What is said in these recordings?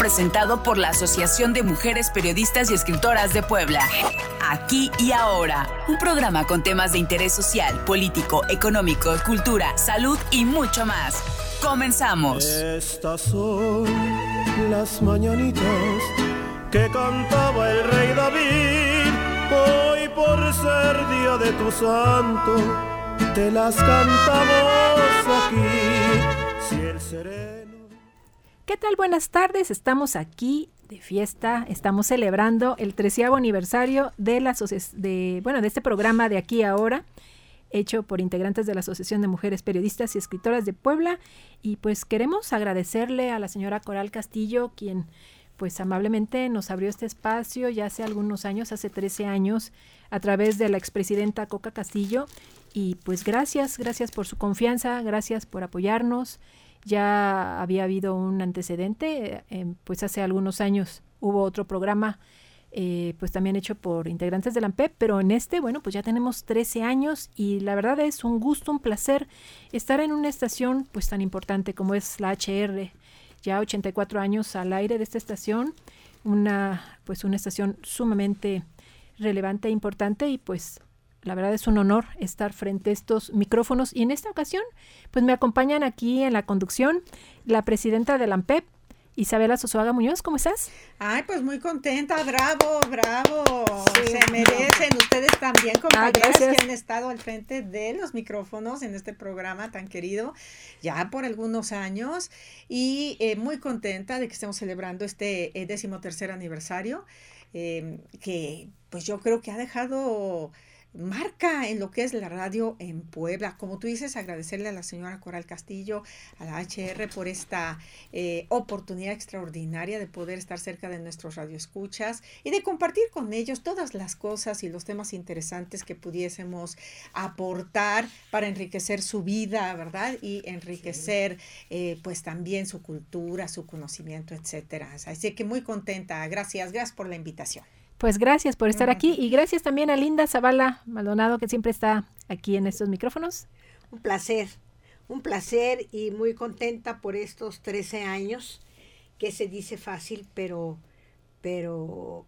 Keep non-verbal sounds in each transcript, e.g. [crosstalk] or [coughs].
presentado por la Asociación de Mujeres Periodistas y Escritoras de Puebla. Aquí y ahora, un programa con temas de interés social, político, económico, cultura, salud y mucho más. Comenzamos. Estas son las mañanitas que cantaba el rey David. Hoy por ser día de tu santo, te las cantamos aquí. Si el sereno. ¿Qué tal? Buenas tardes. Estamos aquí de fiesta. Estamos celebrando el treceavo aniversario de la de bueno de este programa de aquí ahora hecho por integrantes de la Asociación de Mujeres Periodistas y Escritoras de Puebla y pues queremos agradecerle a la señora Coral Castillo quien pues amablemente nos abrió este espacio ya hace algunos años, hace 13 años, a través de la expresidenta Coca Castillo. Y pues gracias, gracias por su confianza, gracias por apoyarnos. Ya había habido un antecedente, eh, pues hace algunos años hubo otro programa eh, pues también hecho por integrantes de la AMPEP, pero en este, bueno, pues ya tenemos 13 años y la verdad es un gusto, un placer estar en una estación pues tan importante como es la HR, ya 84 años al aire de esta estación, una pues una estación sumamente relevante e importante y pues la verdad es un honor estar frente a estos micrófonos y en esta ocasión pues me acompañan aquí en la conducción la presidenta de la AMPEP, Isabela Sosuaga Muñoz, ¿cómo estás? Ay, pues muy contenta, bravo, bravo. Se merecen ustedes también, ah, compañeras que han estado al frente de los micrófonos en este programa tan querido ya por algunos años. Y eh, muy contenta de que estemos celebrando este eh, décimo tercer aniversario eh, que pues yo creo que ha dejado marca en lo que es la radio en Puebla. Como tú dices, agradecerle a la señora Coral Castillo, a la HR por esta eh, oportunidad extraordinaria de poder estar cerca de nuestros radioescuchas y de compartir con ellos todas las cosas y los temas interesantes que pudiésemos aportar para enriquecer su vida, ¿verdad? Y enriquecer eh, pues también su cultura, su conocimiento, etcétera. Así que muy contenta. Gracias, gracias por la invitación. Pues gracias por estar aquí y gracias también a Linda Zavala Maldonado que siempre está aquí en estos micrófonos. Un placer, un placer y muy contenta por estos 13 años que se dice fácil, pero, pero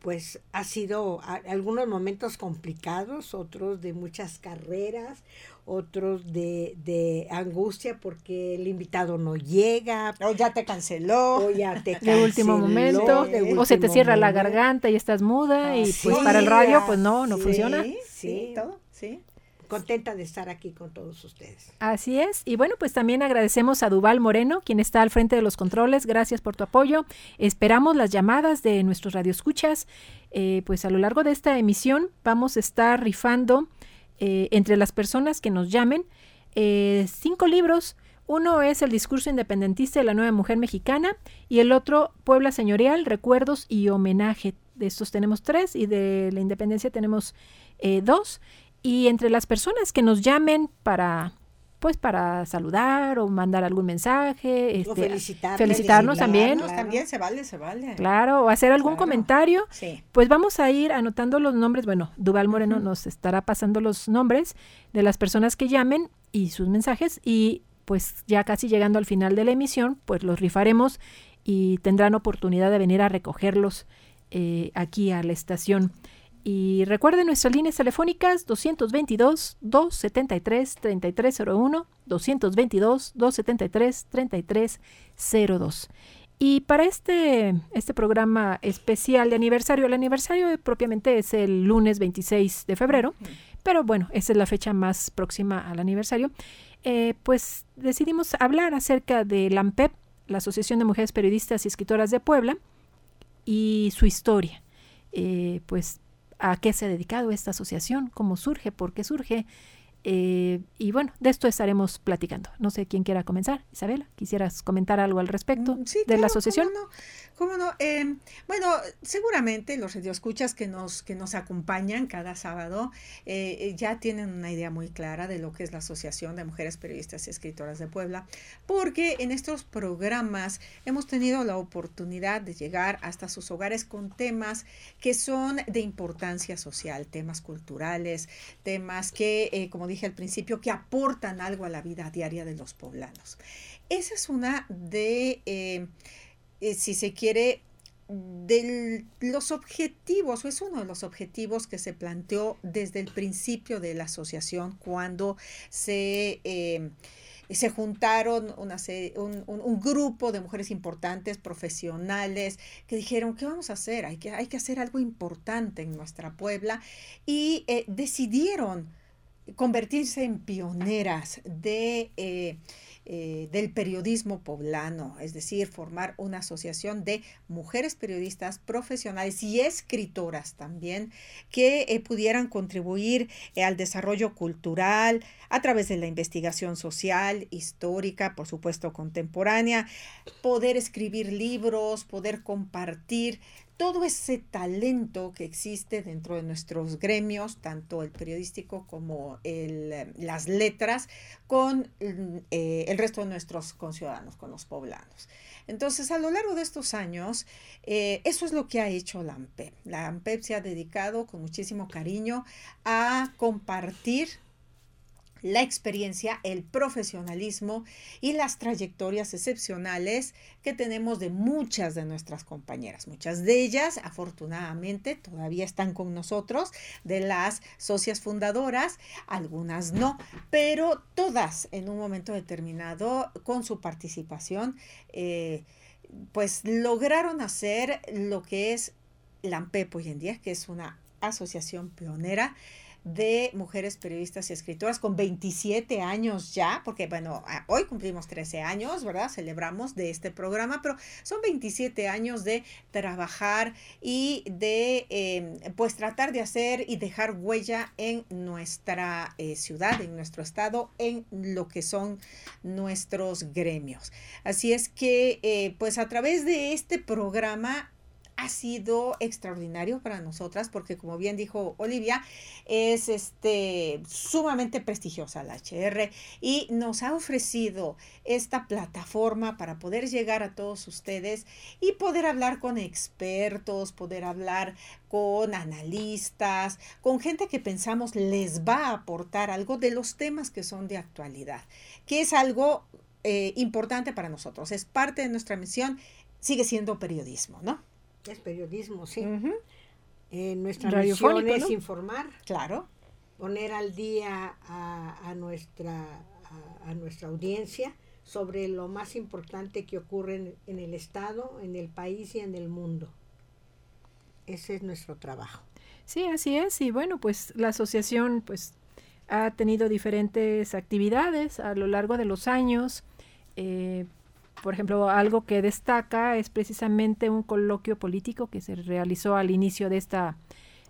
pues ha sido algunos momentos complicados, otros de muchas carreras, otros de, de, angustia porque el invitado no llega. O ya te canceló. O ya te canceló. De último momento. o se te cierra la garganta y estás muda y pues para el radio pues no, no funciona. Sí, todo, sí contenta de estar aquí con todos ustedes. Así es. Y bueno, pues también agradecemos a Duval Moreno, quien está al frente de los controles. Gracias por tu apoyo. Esperamos las llamadas de nuestros radioescuchas. Eh, pues a lo largo de esta emisión vamos a estar rifando eh, entre las personas que nos llamen eh, cinco libros. Uno es El discurso independentista de la nueva mujer mexicana y el otro Puebla Señorial, Recuerdos y Homenaje. De estos tenemos tres y de la independencia tenemos dos. Y entre las personas que nos llamen para pues para saludar o mandar algún mensaje, este, felicitarnos también. También se vale, se vale. Claro, o hacer algún comentario. Pues vamos a ir anotando los nombres. Bueno, Duval Moreno nos estará pasando los nombres de las personas que llamen y sus mensajes y pues ya casi llegando al final de la emisión, pues los rifaremos y tendrán oportunidad de venir a recogerlos eh, aquí a la estación. Y recuerden nuestras líneas telefónicas 222-273-3301, 222-273-3302. Y para este, este programa especial de aniversario, el aniversario propiamente es el lunes 26 de febrero, pero bueno, esa es la fecha más próxima al aniversario, eh, pues decidimos hablar acerca de la AMPEP, la Asociación de Mujeres Periodistas y Escritoras de Puebla, y su historia. Eh, pues a qué se ha dedicado esta asociación, cómo surge, por qué surge. Eh, y bueno, de esto estaremos platicando. No sé quién quiera comenzar. Isabela, ¿quisieras comentar algo al respecto mm, de la asociación? ¿Cómo no? Em, bueno, seguramente los radioescuchas que nos, que nos acompañan cada sábado eh, eh, ya tienen una idea muy clara de lo que es la Asociación de Mujeres Periodistas y Escritoras de Puebla, porque en estos programas hemos tenido la oportunidad de llegar hasta sus hogares con temas que son de importancia social, temas culturales, temas que, eh, como dije al principio, que aportan algo a la vida diaria de los poblanos. Esa es una de eh, si se quiere, de los objetivos, o es uno de los objetivos que se planteó desde el principio de la asociación cuando se... Eh, se juntaron una un, un, grupo de mujeres importantes, profesionales, que dijeron, ¿qué vamos a hacer? Hay que, hay que hacer algo importante en nuestra Puebla y eh, decidieron convertirse en pioneras de... eh, del periodismo poblano, es decir, formar una asociación de mujeres periodistas profesionales y escritoras también que eh, pudieran contribuir eh, al desarrollo cultural a través de la investigación social, histórica, por supuesto contemporánea, poder escribir libros, poder compartir todo ese talento que existe dentro de nuestros gremios, tanto el periodístico como el, las letras, con eh, el resto de nuestros conciudadanos, con los poblanos. Entonces, a lo largo de estos años, eh, eso es lo que ha hecho la AMPEP. La AMPEP se ha dedicado con muchísimo cariño a compartir la experiencia, el profesionalismo y las trayectorias excepcionales que tenemos de muchas de nuestras compañeras. Muchas de ellas, afortunadamente, todavía están con nosotros, de las socias fundadoras, algunas no, pero todas en un momento determinado, con su participación, eh, pues lograron hacer lo que es la AMPEP hoy en día, que es una asociación pionera de mujeres periodistas y escritoras con 27 años ya, porque bueno, hoy cumplimos 13 años, ¿verdad? Celebramos de este programa, pero son 27 años de trabajar y de em, pues tratar de hacer y dejar huella en nuestra eh, ciudad, en nuestro estado, en lo que son nuestros gremios. Así es que eh, pues a través de este programa ha sido extraordinario para nosotras porque como bien dijo Olivia, es este sumamente prestigiosa la HR y nos ha ofrecido esta plataforma para poder llegar a todos ustedes y poder hablar con expertos, poder hablar con analistas, con gente que pensamos les va a aportar algo de los temas que son de actualidad, que es algo eh, importante para nosotros, es parte de nuestra misión, sigue siendo periodismo, ¿no? Es periodismo, sí. Eh, nuestra misión es informar. Claro. Poner al día a, nuestra, a, nuestra audiencia sobre lo más importante que ocurre en, el Estado, en el país y en el mundo. Ese es nuestro trabajo. Sí, así es. Y bueno, pues la asociación pues ha tenido diferentes actividades a lo largo de los años. Eh, por ejemplo, algo que destaca es precisamente un coloquio político que se realizó al inicio de esta,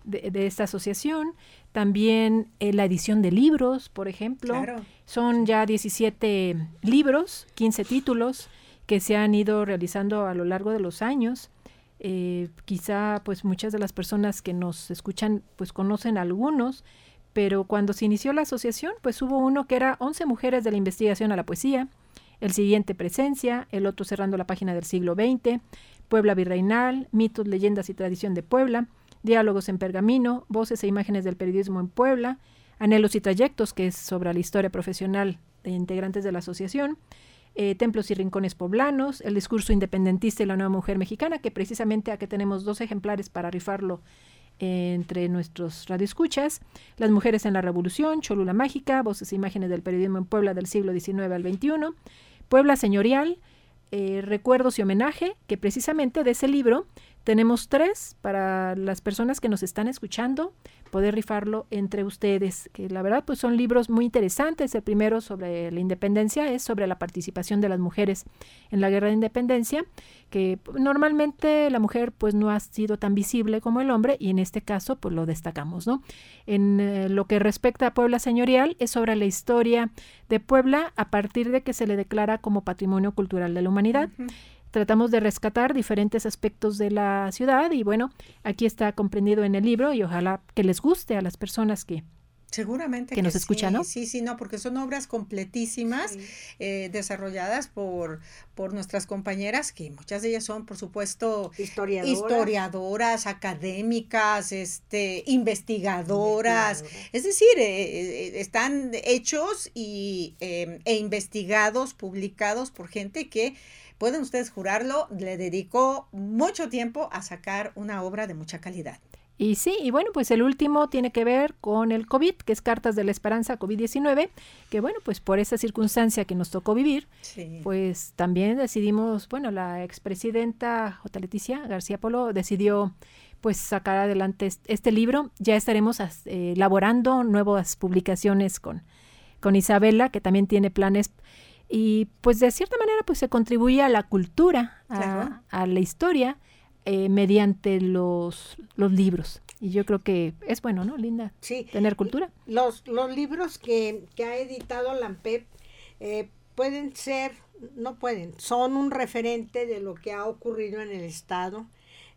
de, esta asociación. También eh, la edición de libros, por ejemplo. Son ya 17 libros, 15 títulos que se han ido realizando a lo largo de los años. Eh, quizá pues muchas de las personas que nos escuchan pues conocen algunos, pero cuando se inició la asociación pues hubo uno que era 11 mujeres de la investigación a la poesía, el siguiente Presencia, el otro cerrando la página del siglo XX, Puebla Virreinal, Mitos, Leyendas y Tradición de Puebla, Diálogos en Pergamino, Voces e Imágenes del Periodismo en Puebla, Anhelos y Trayectos, que es sobre la historia profesional de integrantes de la asociación, eh, Templos y Rincones Poblanos, El Discurso Independentista y la Nueva Mujer Mexicana, que precisamente aquí tenemos dos ejemplares para rifarlo entre nuestros radioescuchas, Las Mujeres en la Revolución, Cholula Mágica, Voces e Imágenes del Periodismo en Puebla del siglo XIX al XXI, Puebla Señorial, eh, Recuerdos y Homenaje, que precisamente de ese libro tenemos tres para las personas que nos están escuchando poder rifarlo entre ustedes, que la verdad pues son libros muy interesantes. El primero sobre la independencia es sobre la participación de las mujeres en la guerra de independencia, que normalmente la mujer pues no ha sido tan visible como el hombre y en este caso pues lo destacamos, ¿no? En eh, lo que respecta a Puebla señorial es sobre la historia de Puebla a partir de que se le declara como patrimonio cultural de la humanidad tratamos de rescatar diferentes aspectos de la ciudad y bueno, aquí está comprendido en el libro y ojalá que les guste a las personas que, Seguramente que, nos escuchan, ¿no? Sí, sí, no, porque son obras completísimas eh, desarrolladas por, por nuestras compañeras, que muchas de ellas son, por supuesto, historiadoras, historiadoras académicas, este, investigadoras. Es decir, eh, eh, están hechos y, e investigados, publicados por gente que pueden ustedes jurarlo, le dedicó mucho tiempo a sacar una obra de mucha calidad. Y sí, y bueno, pues el último tiene que ver con el COVID, que es Cartas de la Esperanza COVID-19, que bueno, pues por esa circunstancia que nos tocó vivir, pues también decidimos, bueno, la expresidenta J. Leticia García Polo decidió pues sacar adelante este libro. Ya estaremos eh, elaborando nuevas publicaciones con, con Isabela, que también tiene planes y pues de cierta manera pues se contribuye a la cultura, a la historia eh, mediante los, los libros. Y yo creo que es bueno, ¿no, Linda? Sí. Tener cultura. Los, los libros que, que ha editado Lampep eh, pueden ser, no pueden, son un referente de lo que ha ocurrido en el Estado,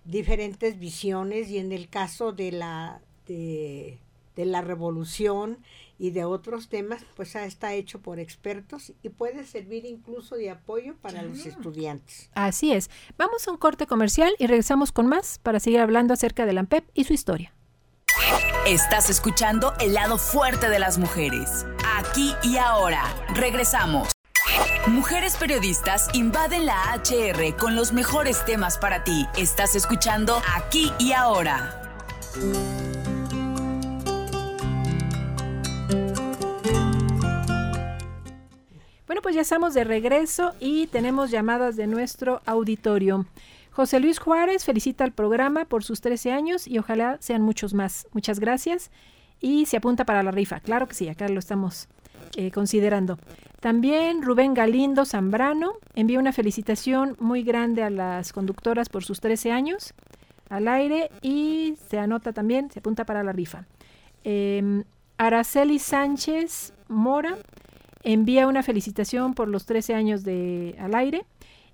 diferentes visiones y en el caso de la, de, de la revolución y de otros temas, pues está hecho por expertos y puede servir incluso de apoyo para los estudiantes. Así es. Vamos a un corte comercial y regresamos con más para seguir hablando acerca del AMPEP y su historia. Estás escuchando el lado fuerte de las mujeres. Aquí y ahora. Regresamos. Mujeres periodistas invaden la HR con los mejores temas para ti. Estás escuchando Aquí y ahora. Bueno, pues ya estamos de regreso y tenemos llamadas de nuestro auditorio. José Luis Juárez felicita al programa por sus 13 años y ojalá sean muchos más. Muchas gracias. Y se apunta para la rifa. Claro que sí, acá lo estamos eh, considerando. También Rubén Galindo Zambrano envía una felicitación muy grande a las conductoras por sus 13 años al aire y se anota también, se apunta para la rifa. Em, Araceli Sánchez Mora envía una felicitación por los 13 años de al aire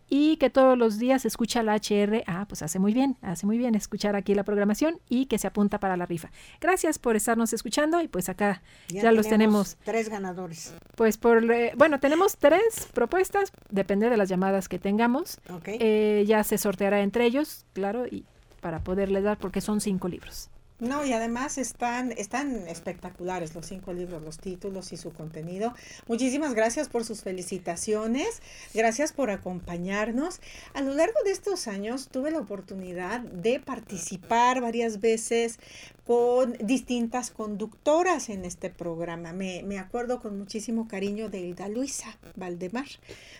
y que todos los días escucha la HR. Ah, pues hace muy bien, hace muy bien escuchar aquí la programación y que se apunta para la rifa. Gracias por estarnos escuchando y pues acá ya, los tenemos. Tres ganadores. Pues por, eh, bueno, tenemos tres propuestas, depende de las llamadas que tengamos. Eh, ya se sorteará entre ellos, claro, y para poderles dar porque son cinco libros. No, y además están, están espectaculares los cinco libros, los títulos y su contenido. Muchísimas gracias por sus felicitaciones, gracias por acompañarnos. A lo largo de estos años tuve la oportunidad de participar varias veces con distintas conductoras en este programa. Me, me, acuerdo con muchísimo cariño de Hilda Luisa Valdemar,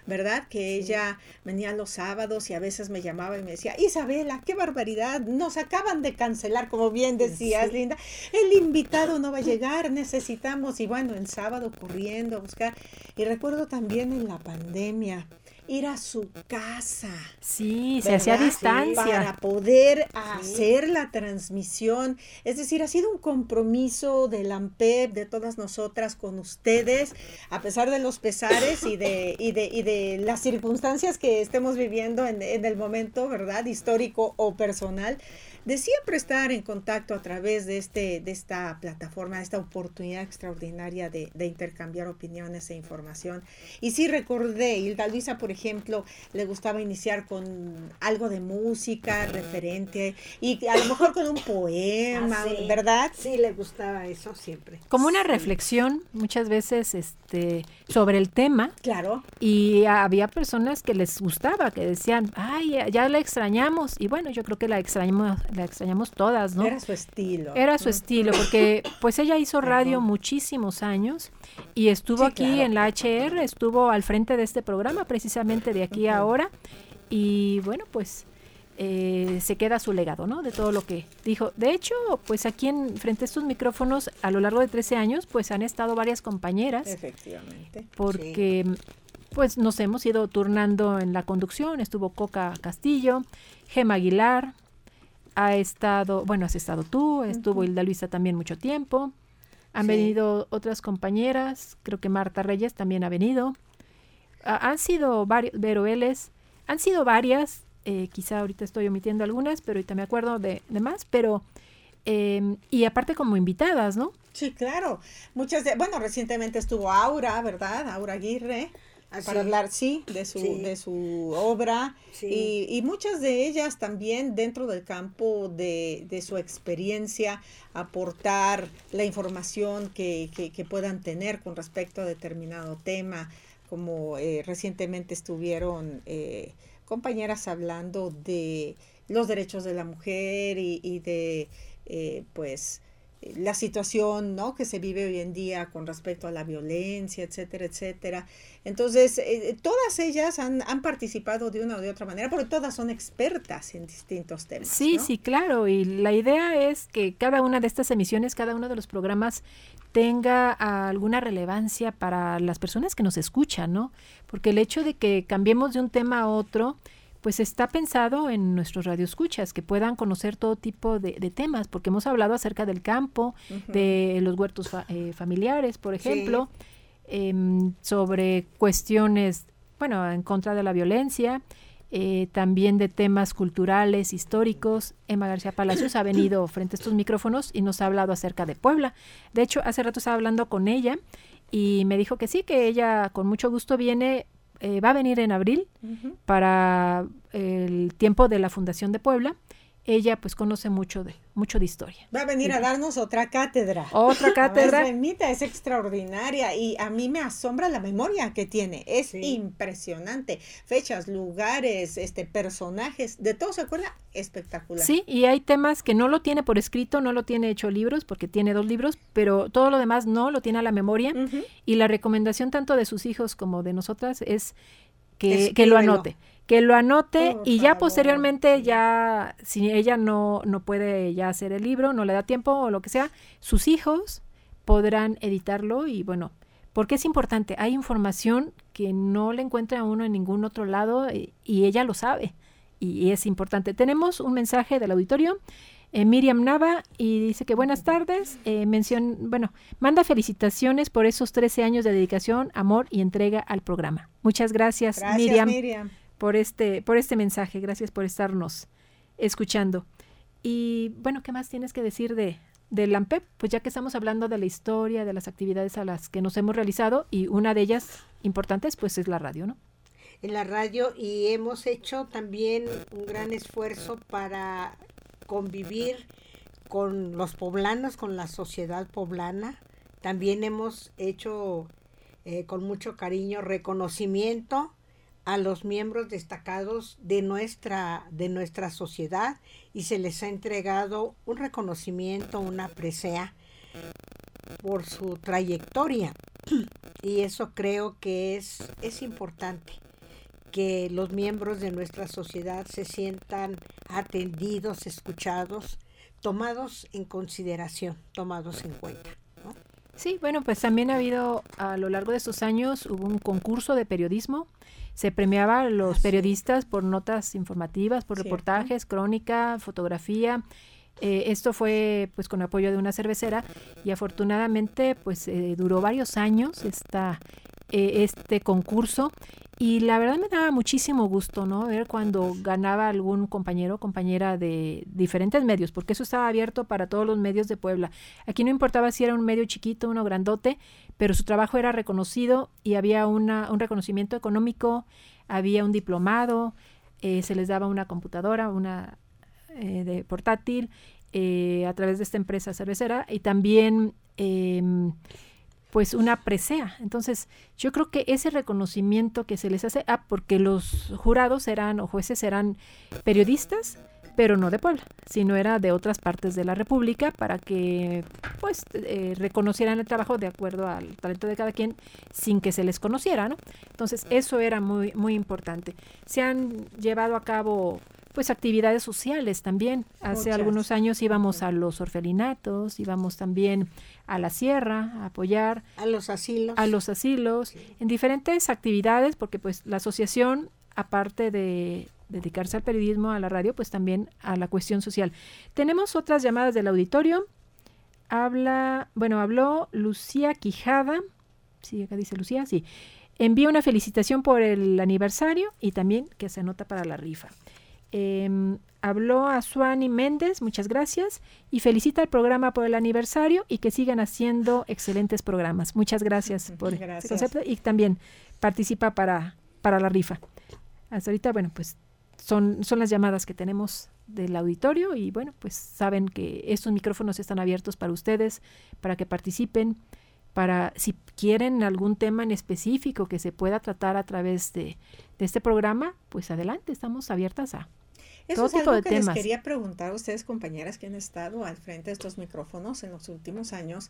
¿verdad? Que ella venía los sábados y a veces me llamaba y me decía, Isabela, qué barbaridad, nos acaban de cancelar, como bien decías, Linda, el invitado no va a llegar, necesitamos, y bueno, el sábado corriendo a buscar. Y recuerdo también en la pandemia, ir a su casa. Sí, se hacía distancia. Para poder hacer la transmisión. Es decir, ha sido un compromiso del AMPEP, de todas nosotras con ustedes, a pesar de los pesares y de, y de, y de las circunstancias que estemos viviendo en, en el momento, ¿verdad? Histórico o personal de siempre estar en contacto a través de, este, de esta plataforma, de esta oportunidad extraordinaria de, intercambiar opiniones e información. Y sí recordé, Hilda Luisa, por ejemplo, le gustaba iniciar con algo de música referente y a lo mejor con un poema, ah, ¿verdad? Sí, le gustaba eso siempre. Como una reflexión muchas veces este, sobre el tema. Claro. Y había personas que les gustaba, que decían, ay, ya la extrañamos. Y bueno, yo creo que la extrañamos, la extrañamos todas, ¿no? Era su estilo. Era su estilo, porque pues ella hizo radio muchísimos años y estuvo aquí en la HR, estuvo al frente de este programa precisamente de aquí a ahora y bueno, pues eh, se queda su legado, ¿no? De todo lo que dijo. De hecho, pues aquí en frente a estos micrófonos a lo largo de 13 años, pues han estado varias compañeras. Efectivamente. Porque pues nos hemos ido turnando en la conducción. Estuvo Coca Castillo, Gema Aguilar, ha estado, bueno, has estado tú, estuvo Hilda Luisa también mucho tiempo. Han venido otras compañeras, creo que Marta Reyes también ha venido. han sido varios, Vero han sido varias, eh, quizá ahorita estoy omitiendo algunas, pero ahorita me acuerdo de, de más, pero, em, y aparte como invitadas, ¿no? Sí, claro. Muchas de, bueno, recientemente estuvo Aura, ¿verdad? Aura Aguirre para hablar, sí, de su, de su obra. Y, y, muchas de ellas también dentro del campo de, de su experiencia, aportar la información que, que, que, puedan tener con respecto a determinado tema, como eh, recientemente estuvieron eh, compañeras hablando de los derechos de la mujer y, y de, eh, pues, la situación ¿no? que se vive hoy en día con respecto a la violencia, etcétera, etcétera. Entonces, eh, todas ellas han, han, participado de una o de otra manera, porque todas son expertas en distintos temas. Sí, ¿no? sí, claro. Y la idea es que cada una de estas emisiones, cada uno de los programas tenga alguna relevancia para las personas que nos escuchan, ¿no? Porque el hecho de que cambiemos de un tema a otro, pues está pensado en nuestros radioescuchas, que puedan conocer todo tipo de, de temas, porque hemos hablado acerca del campo, uh -huh. de los huertos fa eh, familiares, por ejemplo, sí. eh, sobre cuestiones, bueno, en contra de la violencia, eh, también de temas culturales, históricos. Emma García Palacios ha venido [coughs] frente a estos micrófonos y nos ha hablado acerca de Puebla. De hecho, hace rato estaba hablando con ella y me dijo que sí, que ella con mucho gusto viene eh, va a venir en abril uh -huh. para el tiempo de la Fundación de Puebla. Ella pues conoce mucho de mucho de historia. Va a venir a darnos otra cátedra. Otra [laughs] cátedra. Remita es extraordinaria y a mí me asombra la memoria que tiene. Es sí. impresionante. Fechas, lugares, este personajes, de todo se acuerda espectacular. Sí, y hay temas que no lo tiene por escrito, no lo tiene hecho libros porque tiene dos libros, pero todo lo demás no lo tiene a la memoria uh -huh. y la recomendación tanto de sus hijos como de nosotras es que, que lo anote que lo anote Por y ya favor. posteriormente ya si ella no no puede ya hacer el libro no le da tiempo o lo que sea sus hijos podrán editarlo y bueno porque es importante hay información que no le encuentra a uno en ningún otro lado y, y ella lo sabe y, y, es importante tenemos un mensaje del auditorio eh, Miriam Nava y dice que buenas tardes eh, mencion, bueno manda felicitaciones por esos 13 años de dedicación amor y entrega al programa muchas gracias, gracias Miriam. Miriam por este, por este mensaje. Gracias por estarnos escuchando. Y bueno, ¿qué más tienes que decir de, de LAMPEP? Pues ya que estamos hablando de la historia, de las actividades a las que nos hemos realizado, y una de ellas importantes, pues es la radio, ¿no? En la radio, y hemos hecho también un gran esfuerzo para convivir con los poblanos, con la sociedad poblana. También hemos hecho eh, con mucho cariño reconocimiento a los miembros destacados de nuestra, de nuestra sociedad y se les ha entregado un reconocimiento, una presea por su trayectoria. [clears throat] Y eso creo que es, es importante, que los miembros de nuestra sociedad se sientan atendidos, escuchados, tomados en consideración, tomados en cuenta. ¿no? Sí, bueno, pues también ha habido a lo largo de estos años, hubo un concurso de periodismo se premiaba a los periodistas por notas informativas, por reportajes, crónica, fotografía. Eh, esto fue pues con apoyo de una cervecera y afortunadamente pues eh, duró varios años esta, eh, este concurso y la verdad me daba muchísimo gusto, ¿no? Ver cuando ganaba algún compañero o compañera de diferentes medios, porque eso estaba abierto para todos los medios de Puebla. Aquí no importaba si era un medio chiquito, uno grandote, pero su trabajo era reconocido y había una, un reconocimiento económico, había un diplomado, eh, se les daba una computadora, una eh, de portátil, eh, a través de esta empresa cervecera y también pues una presea. Entonces, yo creo que ese reconocimiento que se les hace, ah, porque los jurados eran o jueces eran periodistas, pero no de Puebla, sino era de otras partes de la República para que pues eh, reconocieran el trabajo de acuerdo al talento de cada quien sin que se les conociera, ¿no? Entonces, eso era muy muy importante. Se han llevado a cabo pues actividades sociales también. Hace Muchas. algunos años íbamos a los orfelinatos, íbamos también a la sierra a apoyar a los asilos, a los asilos, sí. en diferentes actividades, porque pues la asociación, aparte de dedicarse al periodismo, a la radio, pues también a la cuestión social. Tenemos otras llamadas del auditorio. Habla, bueno, habló Lucía Quijada. Sí, acá dice Lucía, sí. Envía una felicitación por el aniversario y también que se anota para la rifa. Eh, habló a Suani Méndez, muchas gracias, y felicita al programa por el aniversario y que sigan haciendo excelentes programas. Muchas gracias [laughs] por gracias. ese concepto y también participa para, para la rifa. Hasta ahorita, bueno, pues son, son las llamadas que tenemos del auditorio y bueno, pues saben que estos micrófonos están abiertos para ustedes, para que participen, para si quieren algún tema en específico que se pueda tratar a través de, este programa, pues adelante, estamos abiertas a todo tipo de que temas. Les quería preguntar a ustedes, compañeras que han estado al frente de estos micrófonos en los últimos años,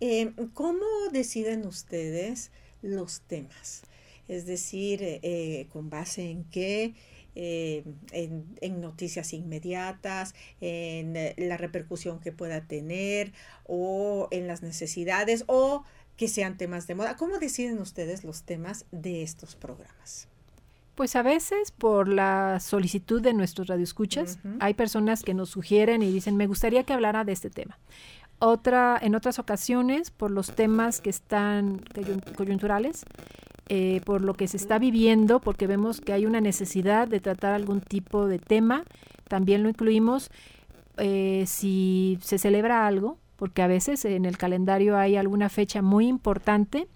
eh, ¿cómo deciden ustedes los temas? Es decir, eh, con base en qué, eh, en, noticias inmediatas, en eh, la repercusión que pueda tener o en las necesidades o que sean temas de moda. ¿Cómo deciden ustedes los temas de estos programas? Pues a veces por la solicitud de nuestros radioescuchas, hay personas que nos sugieren y dicen, me gustaría que hablara de este tema. Otra, en otras ocasiones, por los temas que están coyunturales, eh, por lo que se está viviendo, porque vemos que hay una necesidad de tratar algún tipo de tema. También lo incluimos eh, si se celebra algo, porque a veces en el calendario hay alguna fecha muy importante.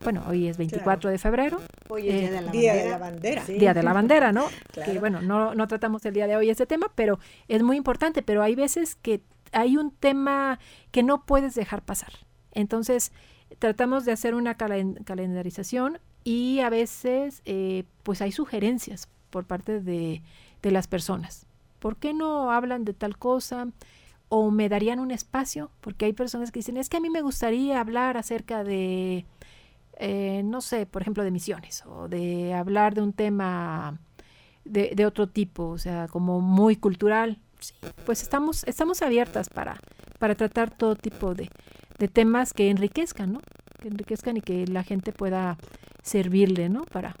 Bueno, hoy es 24 de febrero. Hoy es Día de la Bandera. Día de la Bandera, ¿no? [laughs] Que bueno, no, no tratamos el día de hoy ese tema, pero es muy importante. Pero hay veces que hay un tema que no puedes dejar pasar. Entonces, tratamos de hacer una calendarización y a veces eh, pues hay sugerencias por parte de, las personas. ¿Por qué no hablan de tal cosa? O me darían un espacio, porque hay personas que dicen, es que a mí me gustaría hablar acerca de, eh, no sé, por ejemplo, de misiones, o de hablar de un tema de, de otro tipo, o sea, como muy cultural. pues estamos, estamos abiertas para, para tratar todo tipo de, de temas que enriquezcan, ¿no? Que enriquezcan y que la gente pueda servirle, ¿no? Para,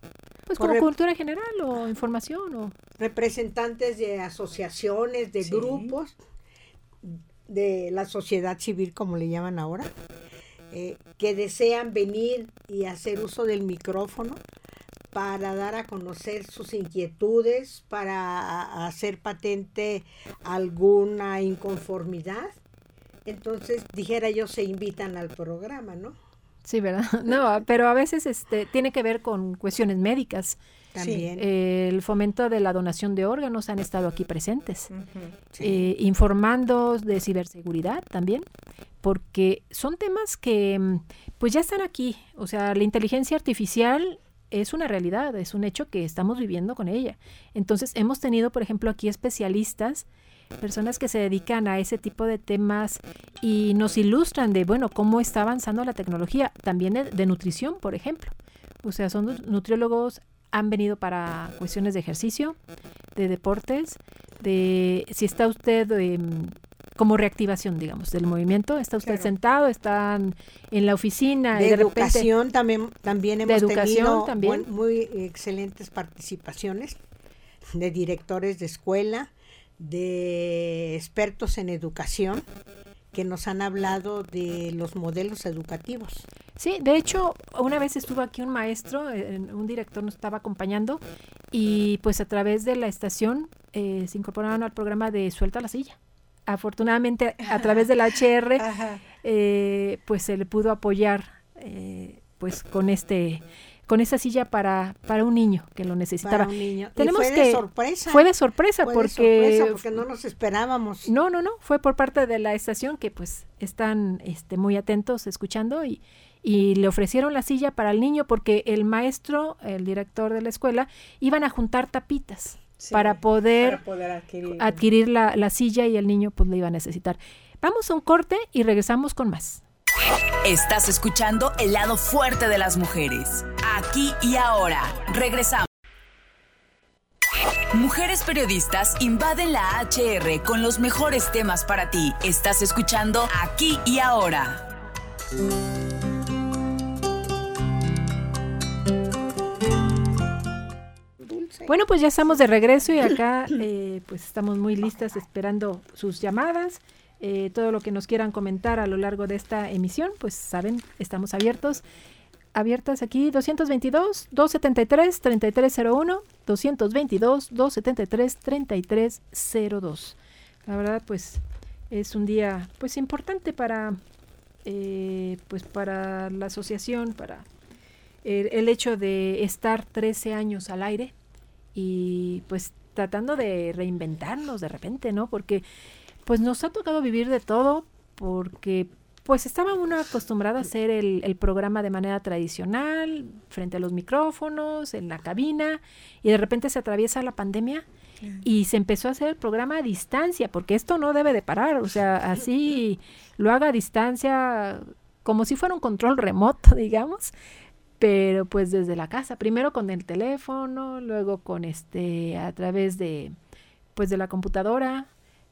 pues como cultura general o información o... Representantes de asociaciones, de grupos, de la sociedad civil, como le llaman ahora, eh, que desean venir y hacer uso del micrófono para dar a conocer sus inquietudes, para hacer patente alguna inconformidad entonces, dijera yo, se invitan al programa, ¿no? Sí, ¿verdad? [laughs] No, pero a veces este, tiene que ver con cuestiones médicas. También. el fomento de la donación de órganos han estado aquí presentes, eh, informando de ciberseguridad también, porque son temas que mm, pues ya están aquí. O sea, la inteligencia artificial es una realidad, es un hecho que estamos viviendo con ella. Entonces, hemos tenido, por ejemplo, aquí especialistas personas que se dedican a ese tipo de temas y nos ilustran de, bueno, cómo está avanzando la tecnología, también de, nutrición, por ejemplo. O sea, son nutriólogos, han venido para cuestiones de ejercicio, de deportes, de si está usted em, como reactivación, digamos, del movimiento. Está usted sentado, están en la oficina. De, educación también, también hemos de educación, también. muy excelentes participaciones de directores de escuela, de expertos en educación que nos han hablado de los modelos educativos. Sí, de hecho, una vez estuvo aquí un maestro, eh, un director nos estaba acompañando y pues a través de la estación eh, se incorporaron al programa de Suelta la silla. Afortunadamente, a través del HR, eh, pues se le pudo apoyar pues con este con esa silla para, para un niño que lo necesitaba. Para un niño. Tenemos fue de sorpresa. Fue de sorpresa porque... porque no nos esperábamos. No, no, no, fue por parte de la estación que pues están este, muy atentos escuchando y, y le ofrecieron la silla para el niño porque el maestro, el director de la escuela, iban a juntar tapitas. Para poder, adquirir, la, la, silla y el niño pues le iba a necesitar. Vamos a un corte y regresamos con más. Estás escuchando el lado fuerte de las mujeres. Aquí y ahora. Regresamos. Mujeres periodistas invaden la HR con los mejores temas para ti. Estás escuchando Aquí y ahora. Bueno, pues ya estamos de regreso y acá [clears throat] eh, pues estamos muy listas esperando sus llamadas. Eh, todo lo que nos quieran comentar a lo largo de esta emisión, pues saben, estamos abiertos. Abiertas aquí 222 273 3301 222 273 3302. La verdad, pues es un día pues importante para eh, pues para la asociación, para el, el, hecho de estar 13 años al aire y pues tratando de reinventarnos de repente, ¿no? Porque pues nos ha tocado vivir de todo porque pues estaba uno acostumbrado a hacer el, el, programa de manera tradicional, frente a los micrófonos, en la cabina, y de repente se atraviesa la pandemia y se empezó a hacer el programa a distancia, porque esto no debe de parar, o sea, así lo haga a distancia, como si fuera un control remoto, [laughs] digamos, pero pues desde la casa, primero con el teléfono, luego con este, a través de, pues de la computadora,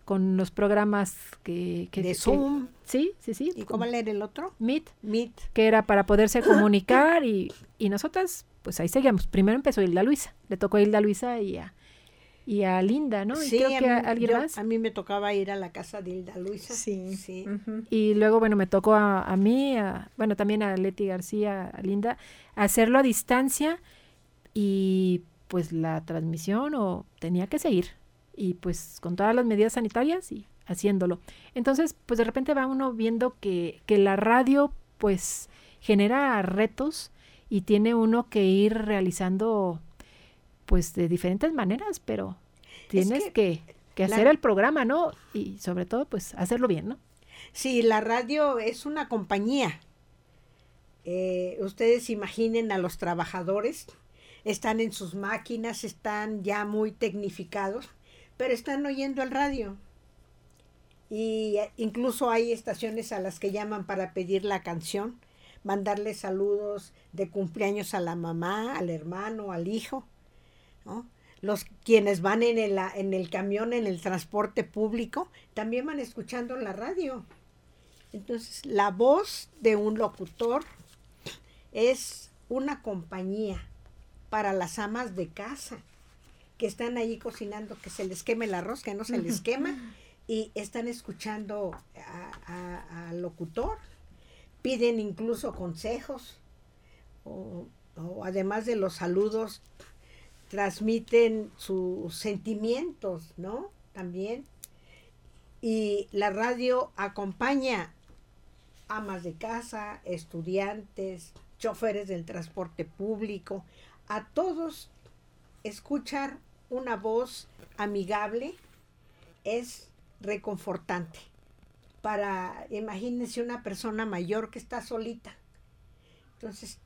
con los programas que, que de Zoom. Sí, sí, sí. ¿Y cómo leer el otro? Meet. Meet. Que era para poderse [laughs] comunicar y, y nosotras, pues ahí seguíamos. Primero empezó Hilda Luisa, le tocó a Hilda Luisa y a, y a Linda, ¿no? Sí, y creo que a, a alguien más. A mí me tocaba ir a la casa de Hilda Luisa. Sí. sí. Uh -huh. Y luego, bueno, me tocó a, a mí, a, bueno, también a Leti García, a Linda, hacerlo a distancia y pues la transmisión o tenía que seguir y pues con todas las medidas sanitarias y haciéndolo. Entonces, pues de repente va uno viendo que, que la radio pues genera retos y tiene uno que ir realizando pues de diferentes maneras, pero tienes que, que, que, hacer la, el programa, ¿no? Y sobre todo, pues hacerlo bien, ¿no? Sí, la radio es una compañía. Eh, ustedes imaginen a los trabajadores, están en sus máquinas, están ya muy tecnificados, pero están oyendo el radio. Y incluso hay estaciones a las que llaman para pedir la canción, mandarle saludos de cumpleaños a la mamá, al hermano, al hijo. ¿No? Los quienes van en el, en el camión, en el transporte público, también van escuchando la radio. Entonces, la voz de un locutor es una compañía para las amas de casa que están ahí cocinando, que se les queme el arroz, que no se les quema, y están escuchando al locutor. Piden incluso consejos, o, o además de los saludos, transmiten sus sentimientos, ¿no? También. Y la radio acompaña amas de casa, estudiantes, choferes del transporte público, a todos escuchar una voz amigable es reconfortante. Para, imagínense una persona mayor que está solita. Entonces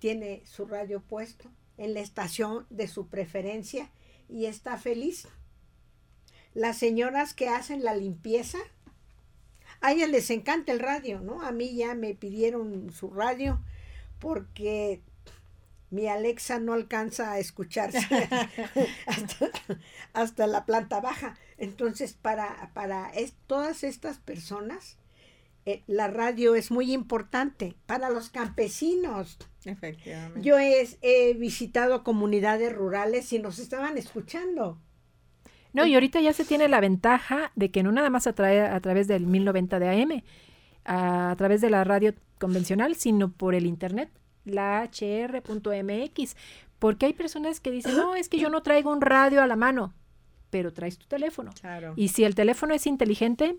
tiene su radio puesto en la estación de su preferencia y está feliz. Las señoras que hacen la limpieza, a ellas les encanta el radio, ¿no? A mí ya me pidieron su radio porque mi Alexa no alcanza a escucharse [laughs] hasta, hasta, la planta baja. Entonces, para, para es, todas estas personas, eh, la radio es muy importante para los campesinos. Efectivamente. Yo he, he, visitado comunidades rurales y nos estaban escuchando. No, y ahorita ya se tiene la ventaja de que no nada más a, a través del 1090 de AM, a, a través de la radio convencional, sino por el internet, la hr.mx, porque hay personas que dicen, no, es que yo no traigo un radio a la mano, pero traes tu teléfono. Claro. Y si el teléfono es inteligente,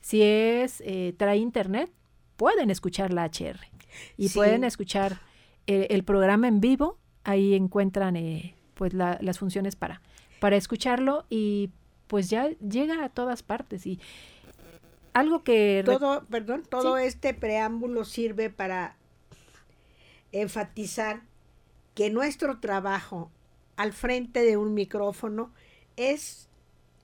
si es eh, trae internet, pueden escuchar la HR y sí. pueden escuchar eh, el programa en vivo. Ahí encuentran eh, pues la, las funciones para, para escucharlo y pues ya llega a todas partes y algo que todo perdón todo ¿Sí? este preámbulo sirve para enfatizar que nuestro trabajo al frente de un micrófono es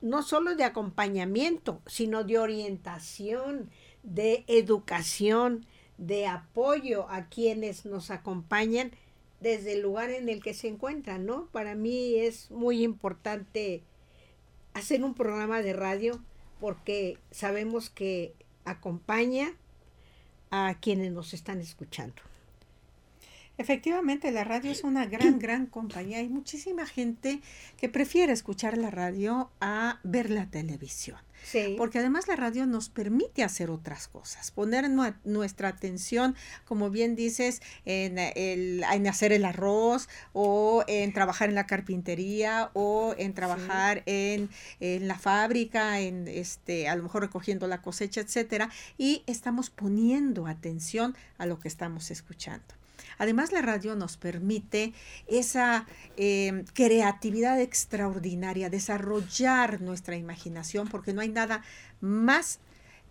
no solo de acompañamiento, sino de orientación, de educación, de apoyo a quienes nos acompañan desde el lugar en el que se encuentran, ¿no? Para mí es muy importante hacer un programa de radio porque sabemos que acompaña a quienes nos están escuchando. Efectivamente, la radio es una gran, gran compañía. Hay muchísima gente que prefiere escuchar la radio a ver la televisión. Sí. Porque además la radio nos permite hacer otras cosas, poner nu nuestra atención, como bien dices, en, el, en, hacer el arroz o en trabajar en la carpintería o en trabajar sí. en, en, la fábrica, en este, a lo mejor recogiendo la cosecha, etcétera, y estamos poniendo atención a lo que estamos escuchando. Además, la radio nos permite esa eh, creatividad extraordinaria, desarrollar nuestra imaginación, porque no hay nada más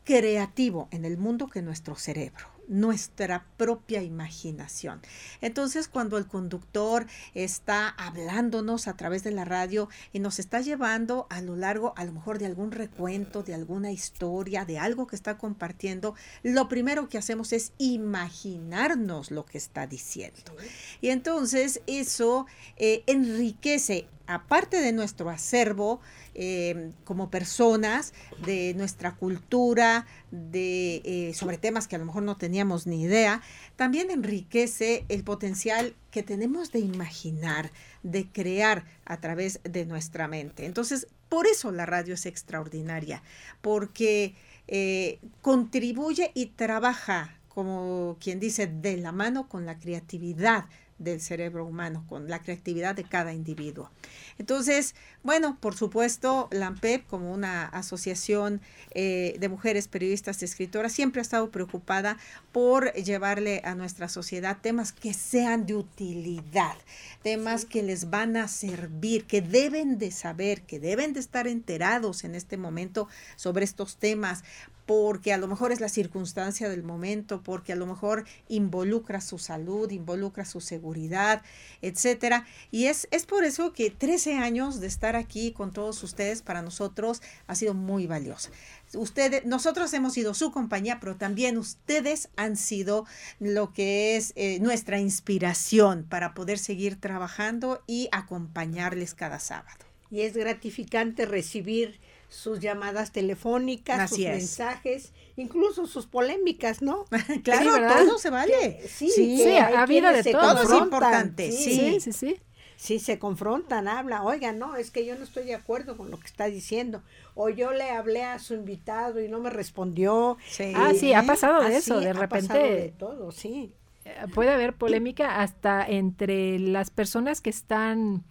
creativo en el mundo que nuestro cerebro nuestra propia imaginación. Entonces, cuando el conductor está hablándonos a través de la radio y nos está llevando a lo largo, a lo mejor de algún recuento, de alguna historia, de algo que está compartiendo, lo primero que hacemos es imaginarnos lo que está diciendo. Y entonces eso eh, enriquece aparte de nuestro acervo eh, como personas, de nuestra cultura, de, eh, sobre temas que a lo mejor no teníamos ni idea, también enriquece el potencial que tenemos de imaginar, de crear a través de nuestra mente. Entonces, por eso la radio es extraordinaria, porque eh, contribuye y trabaja, como quien dice, de la mano con la creatividad del cerebro humano, con la creatividad de cada individuo. Entonces, bueno, por supuesto, la AMPEP, como una asociación eh, de mujeres periodistas y escritoras, siempre ha estado preocupada por llevarle a nuestra sociedad temas que sean de utilidad, temas que les van a servir, que deben de saber, que deben de estar enterados en este momento sobre estos temas, porque a lo mejor es la circunstancia del momento, porque a lo mejor involucra su salud, involucra su seguridad, etcétera. Y es, es por eso que 13 años de estar aquí con todos ustedes para nosotros ha sido muy valiosa. Ustedes, nosotros hemos sido su compañía, pero también ustedes han sido lo que es eh, nuestra inspiración para poder seguir trabajando y acompañarles cada sábado. Y es gratificante recibir sus llamadas telefónicas, sus mensajes, incluso sus polémicas, ¿no? [laughs] claro, todo se vale. sí, sí, ha habido de todo. Todo es importante, sí, sí, sí. sí. se confrontan, habla, oiga, no, es que yo no estoy de acuerdo con lo que está diciendo. O yo le hablé a su invitado y no me respondió. Ah, sí, ha pasado de eso, de repente. de todo, sí. Eh, puede haber polémica hasta entre las personas que están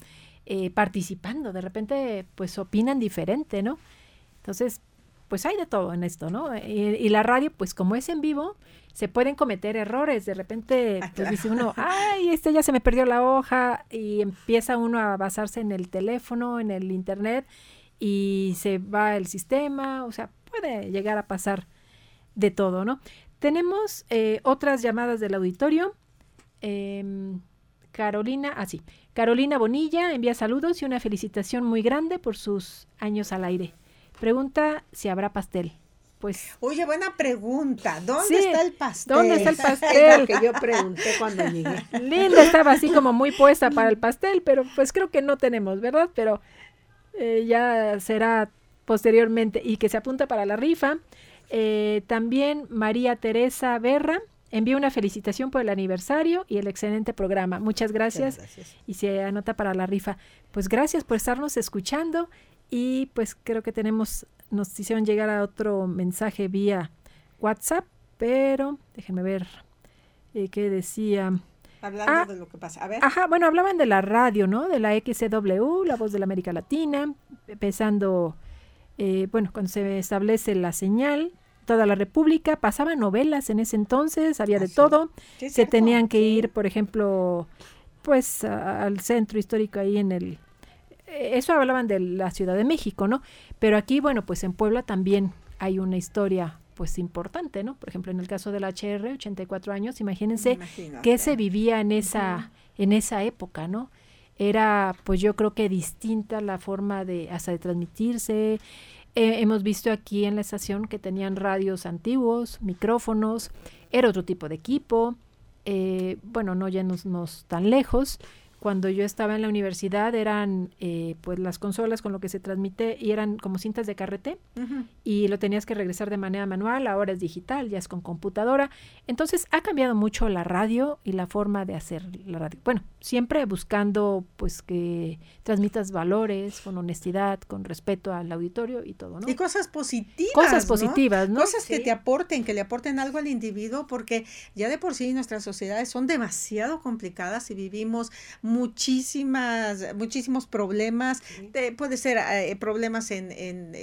eh, participando, de repente pues opinan diferente, ¿no? Entonces, pues hay de todo en esto, ¿no? Y, la radio, pues como es en vivo, se pueden cometer errores. De repente, ah, pues dice uno, [laughs] ay, este ya se me perdió la hoja y empieza uno a basarse en el teléfono, en el internet y se va el sistema, o sea, puede llegar a pasar de todo, ¿no? Tenemos eh, otras llamadas del auditorio. Em, Carolina, así. Ah, Carolina Bonilla envía saludos y una felicitación muy grande por sus años al aire. Pregunta si habrá pastel. Pues. Oye, buena pregunta. ¿Dónde está el pastel? ¿Dónde está el [laughs] pastel? que yo pregunté cuando llegué. Linda estaba así como muy puesta para el pastel, pero pues creo que no tenemos, ¿verdad? Pero eh, ya será posteriormente y que se apunta para la rifa. Eh, también María Teresa Berra Envío una felicitación por el aniversario y el excelente programa. Muchas gracias. Y se anota para la rifa. Pues gracias por estarnos escuchando y pues creo que tenemos, nos hicieron llegar a otro mensaje vía WhatsApp, pero déjenme ver eh, qué decía. Hablando ah, de lo que pasa. A ver. Ajá, bueno, hablaban de la radio, ¿no? De la XCW, la voz de la América Latina, empezando, eh, bueno, cuando se establece la señal, toda la República, pasaban novelas en ese entonces, había de todo, se tenían que ir, por ejemplo, pues al centro histórico ahí en el... Eh, eso hablaban de la Ciudad de México, ¿no? Pero aquí, bueno, pues en Puebla también hay una historia pues importante, ¿no? Por ejemplo, en el caso del HR, 84 años, imagínense qué se vivía en esa, en esa época, ¿no? Era, pues yo creo que distinta la forma de hasta de transmitirse, eh, hemos visto aquí en la estación que tenían radios antiguos, micrófonos, era otro tipo de equipo, eh, bueno, no nos tan lejos, cuando yo estaba en la universidad eran eh, pues las consolas con lo que se transmite y eran como cintas de carrete y lo tenías que regresar de manera manual, ahora es digital, ya es con computadora. Entonces ha cambiado mucho la radio y la forma de hacer la radio. Bueno, siempre buscando pues que transmitas valores con honestidad, con respeto al auditorio y todo, ¿no? Y cosas positivas. Cosas positivas, ¿no? Cosas que te aporten, que le aporten algo al individuo porque ya de por sí nuestras sociedades son demasiado complicadas y vivimos muchísimas, muchísimos problemas. puede ser eh, problemas en, en,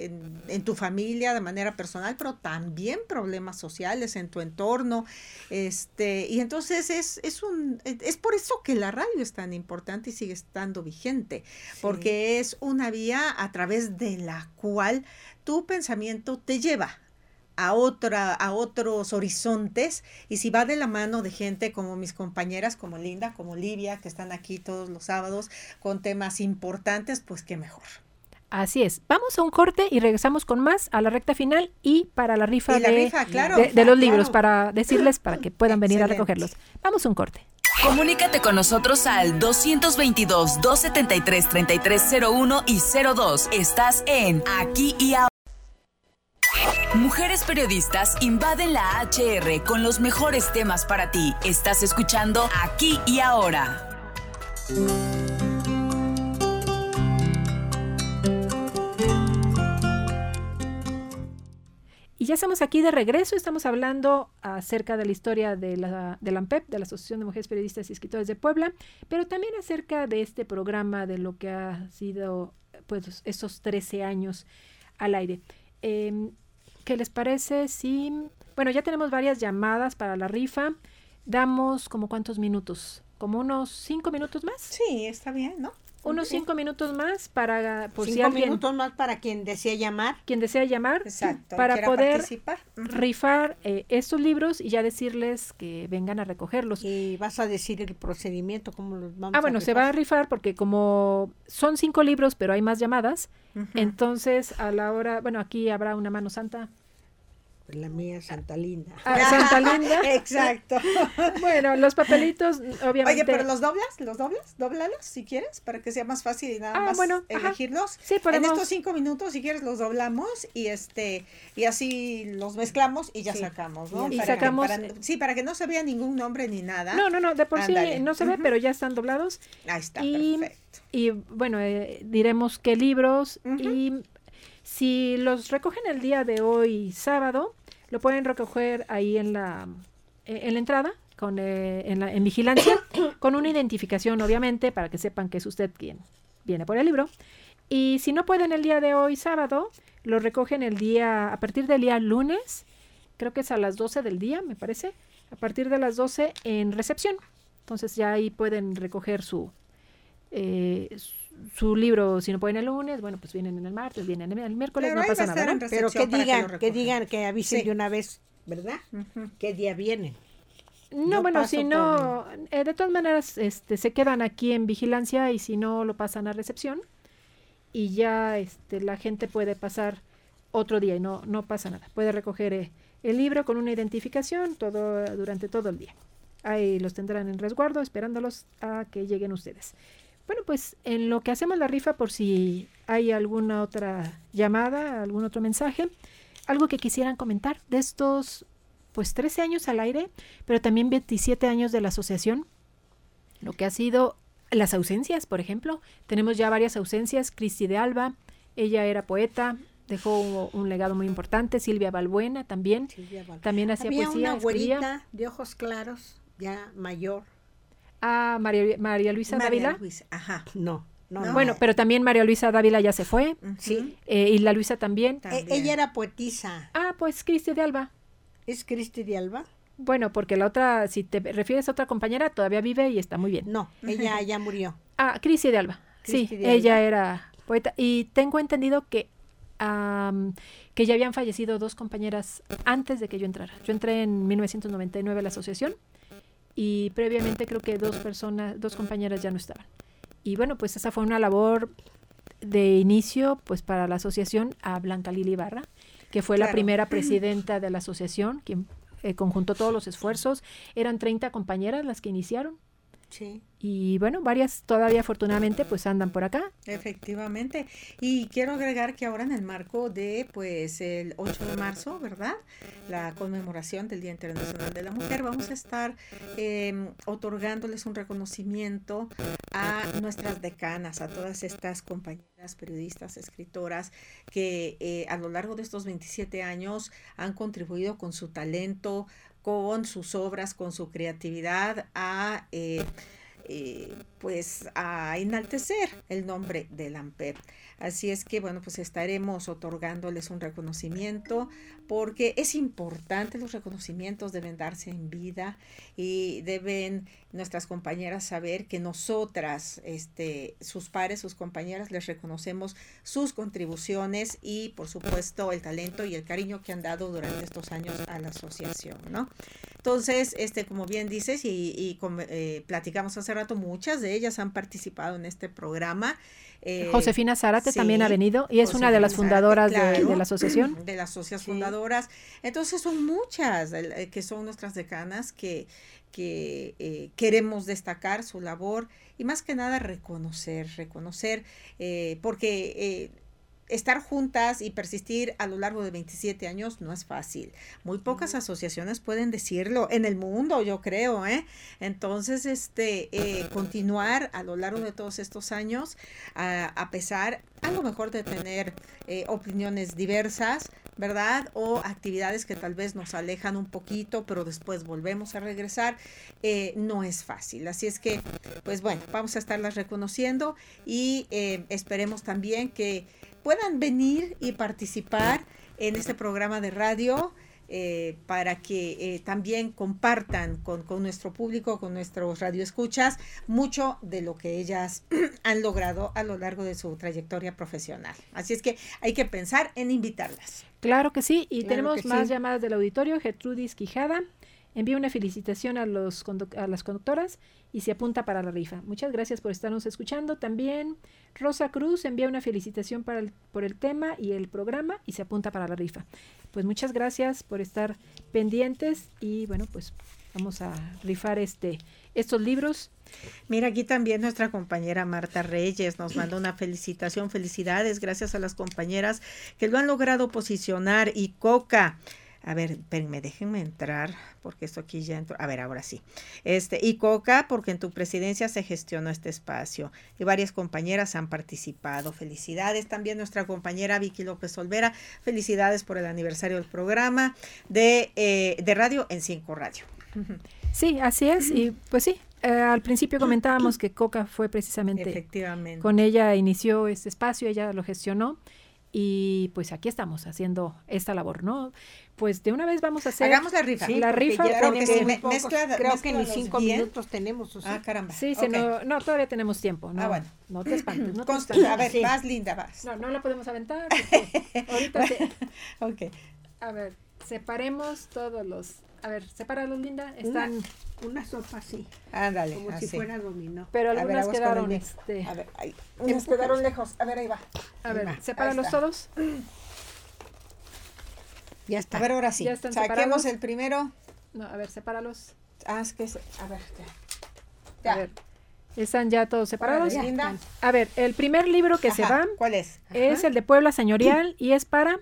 en, tu familia de manera personal, pero también problemas sociales en tu entorno. Este, y entonces es, es un, es por eso que la radio es tan importante y sigue estando vigente, porque es una vía a través de la cual tu pensamiento te lleva a, otra, a otros horizontes y si va de la mano de gente como mis compañeras, como Linda, como Livia, que están aquí todos los sábados con temas importantes, pues qué mejor. Así es. Vamos a un corte y regresamos con más a la recta final y para la rifa, de, de, los libros, para decirles para que puedan venir a recogerlos. Vamos a un corte. Comunícate con nosotros al 222-273-3301 y 02. Estás en Aquí y Ahora. Mujeres periodistas invaden la HR con los mejores temas para ti. Estás escuchando Aquí y Ahora. Y ya estamos aquí de regreso, estamos hablando acerca de la historia de la, de la AMPEP, de la Asociación de Mujeres Periodistas y Escritores de Puebla, pero también acerca de este programa, de lo que ha sido pues esos 13 años al aire. Em, ¿Qué les parece si, bueno, ya tenemos varias llamadas para la rifa, damos como cuántos minutos, como unos cinco minutos más? Sí, está bien, ¿no? Unos cinco minutos más para por cinco minutos más para quien desea llamar. quien desea llamar Exacto, para poder rifar eh, estos libros y ya decirles que vengan a recogerlos. Y vas a decir el procedimiento cómo los vamos ah bueno se va a rifar. porque como son cinco libros pero hay más llamadas entonces a la hora bueno aquí habrá una mano santa la mía Santa Linda. Ah, Santa Linda. [laughs] Exacto. [laughs] bueno, los papelitos, obviamente. Oye, pero los doblas, los doblas, dóblalos si quieres, para que sea más fácil y nada ah, más bueno, elegirlos. Sí, podemos. En estos cinco minutos, si quieres, los doblamos y este y así los mezclamos y ya sacamos, ¿no? Y sacamos. sí, para que no se vea ningún nombre ni nada. No, no, no, de por sí no se ve, pero ya están doblados. Ahí está, y, perfecto. Y bueno, eh, diremos qué libros y si los recogen el día de hoy, sábado, lo pueden recoger ahí en la, eh, en la entrada, con, eh, en, la, en vigilancia, [coughs] con una identificación, obviamente, para que sepan que es usted quien viene por el libro. Y si no pueden el día de hoy, sábado, lo recogen el día, a partir del día lunes, creo que es a las 12 del día, me parece, a partir de las 12 en recepción. Entonces ya ahí pueden recoger su, eh, su libro, si no pueden el lunes, bueno, pues vienen en el martes, vienen el miércoles, no pasa nada. Pero que digan, que, digan, que avisen de una vez, ¿verdad? ¿Qué día vienen? No, bueno, si no, eh, de todas maneras, este, se quedan aquí en vigilancia y si no lo pasan a recepción y ya, este, la gente puede pasar otro día y no, no pasa nada. Puede recoger eh, el libro con una identificación todo durante todo el día. Ahí los tendrán en resguardo, esperándolos a que lleguen ustedes. Bueno, pues en lo que hacemos la rifa, por si hay alguna otra llamada, algún otro mensaje, algo que quisieran comentar de estos, pues 13 años al aire, pero también 27 años de la asociación, lo que ha sido las ausencias, por ejemplo. Tenemos ya varias ausencias. Cristi de Alba, ella era poeta, dejó un legado muy importante. Silvia Balbuena también, también hacía Había poesía. Una güerita de ojos claros, ya mayor, a María, María Luisa Dávila. ajá, no. No, bueno, pero también María Luisa Dávila ya se fue. Sí. Eh, y la Luisa también. E, ella era poetisa. Ah, pues Cristi de Alba. ¿Es Cristi de Alba? Bueno, porque la otra, si te refieres a otra compañera, todavía vive y está muy bien. No, ella ya murió. [laughs] Ah, Cristi de Alba. sí, ella era poeta. Y tengo entendido que, que ya habían fallecido dos compañeras antes de que yo entrara. Yo entré en 1999 a la asociación y previamente creo que dos personas, dos compañeras ya no estaban. Y bueno, pues esa fue una labor de inicio pues para la asociación a Blanca Lili Barra, que fue la primera presidenta de la asociación, quien eh, conjuntó todos los esfuerzos. Eran 30 compañeras las que iniciaron Sí. Y bueno, varias todavía afortunadamente pues andan por acá. Efectivamente. Y quiero agregar que ahora en el marco de pues el 8 de marzo, ¿verdad? La conmemoración del Día Internacional de la Mujer, vamos a estar em, otorgándoles un reconocimiento a nuestras decanas, a todas estas compañeras, periodistas, escritoras que eh, a lo largo de estos 27 años han contribuido con su talento, con sus obras, con su creatividad, a eh, eh, pues a enaltecer el nombre del AMPEP. Así es que, bueno, pues estaremos otorgándoles un reconocimiento porque es importante, los reconocimientos deben darse en vida y deben nuestras compañeras saber que nosotras, este, sus pares, sus compañeras, les reconocemos sus contribuciones y, por supuesto, el talento y el cariño que han dado durante estos años a la asociación, ¿no? Entonces, este, como bien dices y, y eh, platicamos hace rato, muchas de ellas han participado en este programa. Eh, Josefina Zárate también ha venido y es una de las fundadoras de, la asociación. De las socias fundadoras. Entonces son muchas eh, que son nuestras decanas que, que eh, queremos destacar su labor y más que nada reconocer, reconocer, porque estar juntas y persistir a lo largo de 27 años no es fácil. Muy pocas asociaciones pueden decirlo en el mundo, yo creo, ¿eh? Entonces, este, eh, continuar a lo largo de todos estos años, a, pesar a lo mejor de tener eh, opiniones diversas, ¿verdad? O actividades que tal vez nos alejan un poquito, pero después volvemos a regresar, eh, no es fácil. Así es que, pues bueno, vamos a estarlas reconociendo y esperemos también que puedan venir y participar en este programa de radio. Eh, para que eh, también compartan con, nuestro público, con nuestros radioescuchas, mucho de lo que ellas [clears throat] han logrado a lo largo de su trayectoria profesional. Así es que hay que pensar en invitarlas. Claro que sí, y tenemos más llamadas del auditorio. Gertrudis Quijada envía una felicitación a, las conductoras y se apunta para la rifa. Muchas gracias por estarnos escuchando. También Rosa Cruz envía una felicitación para el, por el tema y el programa y se apunta para la rifa. Pues muchas gracias por estar pendientes y bueno, pues vamos a rifar este estos libros. Mira, aquí también nuestra compañera Marta Reyes nos manda una felicitación, felicidades, gracias a las compañeras que lo han logrado posicionar y Coca a ver, espérenme, déjenme entrar, porque esto aquí ya entró. A ver, ahora sí. Este, y Coca, porque en tu presidencia se gestionó este espacio y varias compañeras han participado. Felicidades también nuestra compañera Vicky López Olvera. Felicidades por el aniversario del programa de, eh, de radio en Cinco Radio. Sí, así es. Y pues sí, eh, al principio comentábamos que Coca fue precisamente. Efectivamente. Con ella inició este espacio, ella lo gestionó. Y pues aquí estamos haciendo esta labor, ¿no? Pues de una vez vamos a hacer. Hagamos la rifa. la rifa. creo que ni cinco minutos tenemos. Ah, caramba. Sí, no, no, todavía tenemos tiempo. No, ah, bueno. No te espantes. No A ver, vas, Linda, vas. No, no la podemos aventar. [laughs] ahorita sí. ok. A ver, separemos todos los a ver, sepáralos, Linda. Están una, sopa así. Ándale. Como si fuera dominó. Pero algunas quedaron. Este, a ver, ahí. Unas quedaron lejos. A ver, ahí va. A ver, sepáralos todos. Ya está. A ver, ahora sí. Ya están Saquemos el primero. No, a ver, sepáralos. Ah, es que. A ver, ya. A ver. ¿Están ya todos separados? Linda. A ver, el primer libro que se va. ¿Cuál es? Es el de Puebla Señorial y es para.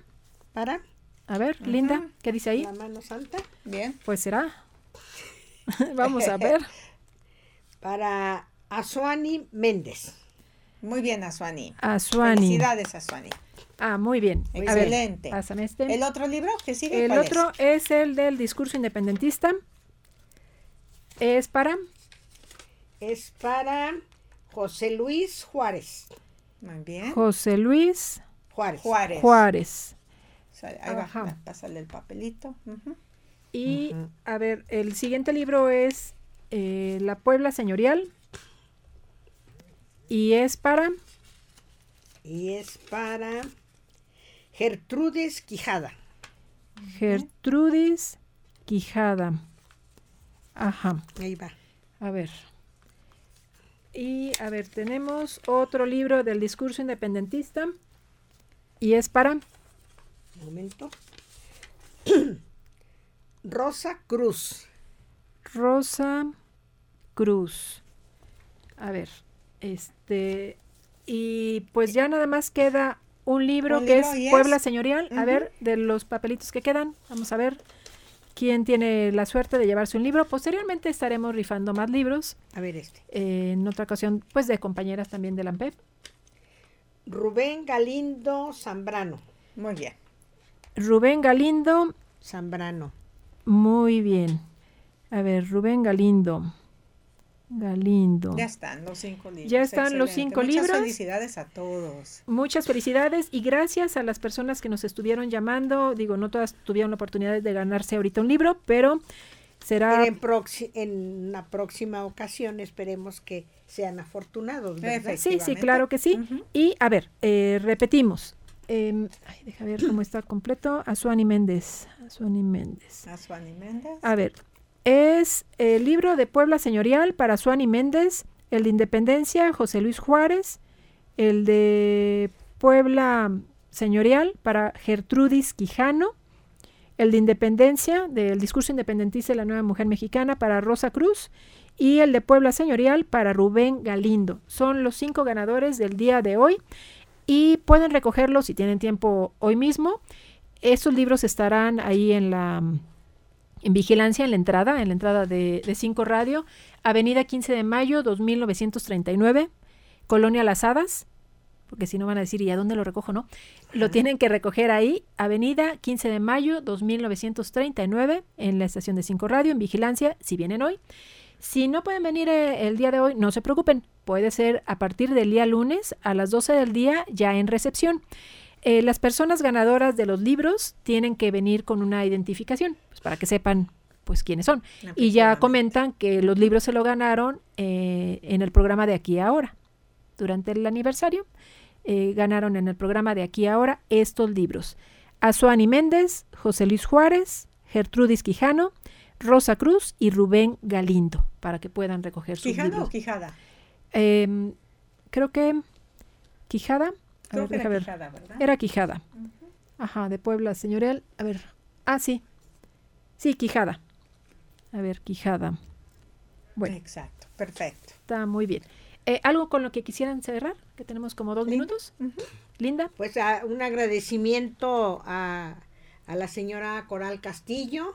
¿Para? A ver, Linda, ¿qué dice ahí? La mano santa. Bien. Pues será. [laughs] Vamos a ver. [laughs] Para Asuani Méndez. Muy bien, Asuani. Asuani. Felicidades, Asuani. Ah, muy bien. Excelente. pásame este. ¿El otro libro que sigue? El otro es? el del discurso independentista. Es para. Es para José Luis Juárez. Muy bien. José Luis Juárez. Juárez. Juárez. Ahí va, pásale el papelito. Y a ver, el siguiente libro es eh, La Puebla Señorial. Y es para. Y es para Gertrudis Quijada. Gertrudis Quijada. Ajá. Ahí va. A ver. Y a ver, tenemos otro libro del discurso independentista. Y es para momento. [clears throat] Rosa Cruz. Rosa Cruz. A ver, este. Y pues ya nada más queda un libro que es Puebla Señorial. A ver, de los papelitos que quedan, vamos a ver quién tiene la suerte de llevarse un libro. Posteriormente estaremos rifando más libros. A ver este. en otra ocasión, pues de compañeras también de la AMPEP. Rubén Galindo Zambrano. Muy bien. Rubén Galindo. Zambrano. Muy bien. A ver, Rubén Galindo. Galindo. Ya están los cinco libros. Ya están los cinco libros. Muchas felicidades a todos. Muchas felicidades y gracias a las personas que nos estuvieron llamando. Digo, no todas tuvieron la oportunidad de ganarse ahorita un libro, pero será... En, en la próxima ocasión esperemos que sean afortunados. Sí, sí, claro que sí. Y a ver, eh, repetimos. Eh, ay, deja ver cómo está completo. Azuani Méndez. Azuani Méndez. Azuani Méndez. A ver, es el libro de Puebla Señorial para Suani Méndez, el de Independencia, José Luis Juárez, el de Puebla Señorial para Gertrudis Quijano, el de Independencia, del discurso independentista de la nueva mujer mexicana para Rosa Cruz, y el de Puebla Señorial para Rubén Galindo. Son los cinco ganadores del día de hoy y pueden recogerlos si tienen tiempo hoy mismo. Estos libros estarán ahí en la en vigilancia en la entrada, en la entrada de, de Cinco Radio, Avenida 15 de Mayo, 2939, Colonia Las Hadas, porque si no van a decir, ¿y a dónde lo recojo? No, lo tienen que recoger ahí, Avenida 15 de Mayo, 2939, en la estación de Cinco Radio, en vigilancia, si vienen hoy. Si no pueden venir eh, el día de hoy, no se preocupen, puede ser a partir del día lunes a las 12 del día ya en recepción. Eh, las personas ganadoras de los libros tienen que venir con una identificación, pues, para que sepan pues quiénes son. Y ya comentan que los libros se lo ganaron eh, en el programa de aquí a ahora. Durante el aniversario eh, ganaron en el programa de aquí a ahora estos libros. Azuani Méndez, José Luis Juárez, Gertrudis Quijano, Rosa Cruz y Rubén Galindo, para que puedan recoger sus ¿Quijano libros. o Quijada? Em, creo que Quijada. Creo que era Quijada, ¿verdad? Era Quijada. Ajá, de Puebla, señorial. A ver. Ah, sí. Sí, Quijada. A ver, Quijada. Bueno. Exacto, perfecto. Está muy bien. Eh, ¿Algo con lo que quisieran cerrar? Que tenemos como dos minutos. Linda. Pues a, un agradecimiento a, a, la señora Coral Castillo,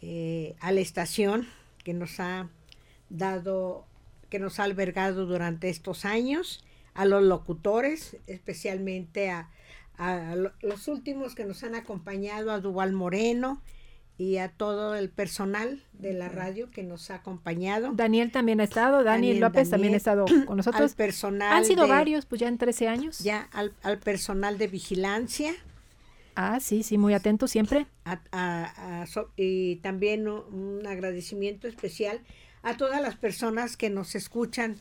eh, a la estación que nos ha dado, que nos ha albergado durante estos años a los locutores, especialmente a, a los últimos que nos han acompañado, a Duval Moreno y a todo el personal de la radio que nos ha acompañado. Daniel también ha estado, Daniel, López también ha estado [clears throat] con nosotros. Al personal Han sido varios, pues ya en 13 años. Ya al, al personal de vigilancia. Ah, sí, sí, muy atento siempre. A, a, y también un agradecimiento especial a todas las personas que nos escuchan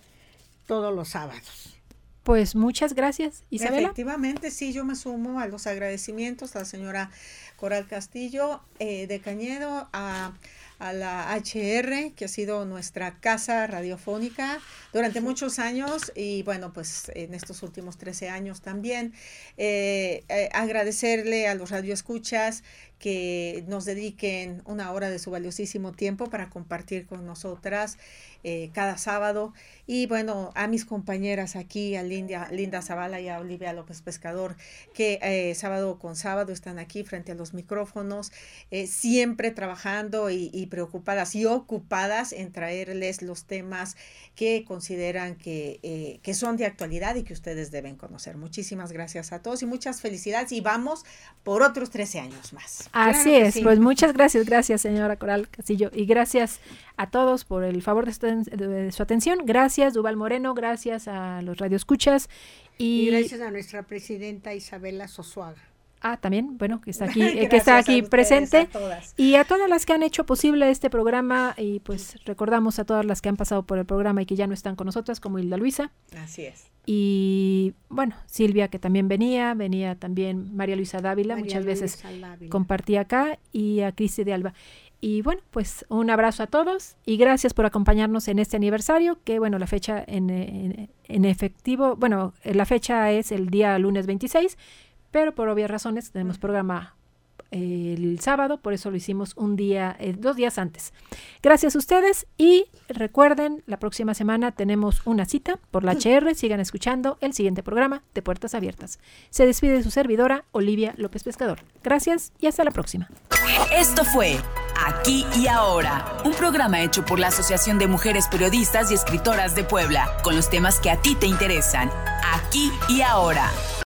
todos los sábados. Pues muchas gracias, Isabela. Efectivamente, sí, yo me sumo a los agradecimientos a la señora Coral Castillo eh, de Cañedo, a, a, la HR, que ha sido nuestra casa radiofónica durante muchos años y bueno, pues en estos últimos 13 años también. Eh, eh, agradecerle a los radioescuchas que nos dediquen una hora de su valiosísimo tiempo para compartir con nosotras eh, cada sábado. Y bueno, a mis compañeras aquí, a Linda, Linda Zavala y a Olivia López Pescador, que eh, sábado con sábado están aquí frente a los micrófonos, eh, siempre trabajando y, y, preocupadas y ocupadas en traerles los temas que consideran que, que son de actualidad y que ustedes deben conocer. Muchísimas gracias a todos y muchas felicidades y vamos por otros 13 años más. Así claro es, sí. pues muchas gracias, gracias señora Coral Castillo y gracias a todos por el favor de su atención. Gracias Duval Moreno, gracias a los radioescuchas y, y gracias a nuestra presidenta Isabela Sosuaga. Ah, también, bueno, que está aquí, [laughs] eh, que está aquí presente. A y a todas las que han hecho posible este programa, y pues recordamos a todas las que han pasado por el programa y que ya no están con nosotras, como Hilda Luisa. Así es. Y bueno, Silvia, que también venía, venía también María Luisa Dávila, María muchas Luisa veces Dávila. compartía acá, y a Cristi de Alba. Y bueno, pues un abrazo a todos y gracias por acompañarnos en este aniversario, que bueno, la fecha en, en, en efectivo, bueno, la fecha es el día lunes 26, pero por obvias razones tenemos programa eh, el sábado, por eso lo hicimos un día, eh, dos días antes. Gracias a ustedes y recuerden, la próxima semana tenemos una cita por la [laughs] HR, sigan escuchando el siguiente programa de Puertas Abiertas. Se despide su servidora, Olivia López Pescador. Gracias y hasta la próxima. Esto fue Aquí y Ahora, un programa hecho por la Asociación de Mujeres Periodistas y Escritoras de Puebla, con los temas que a ti te interesan. Aquí y Ahora.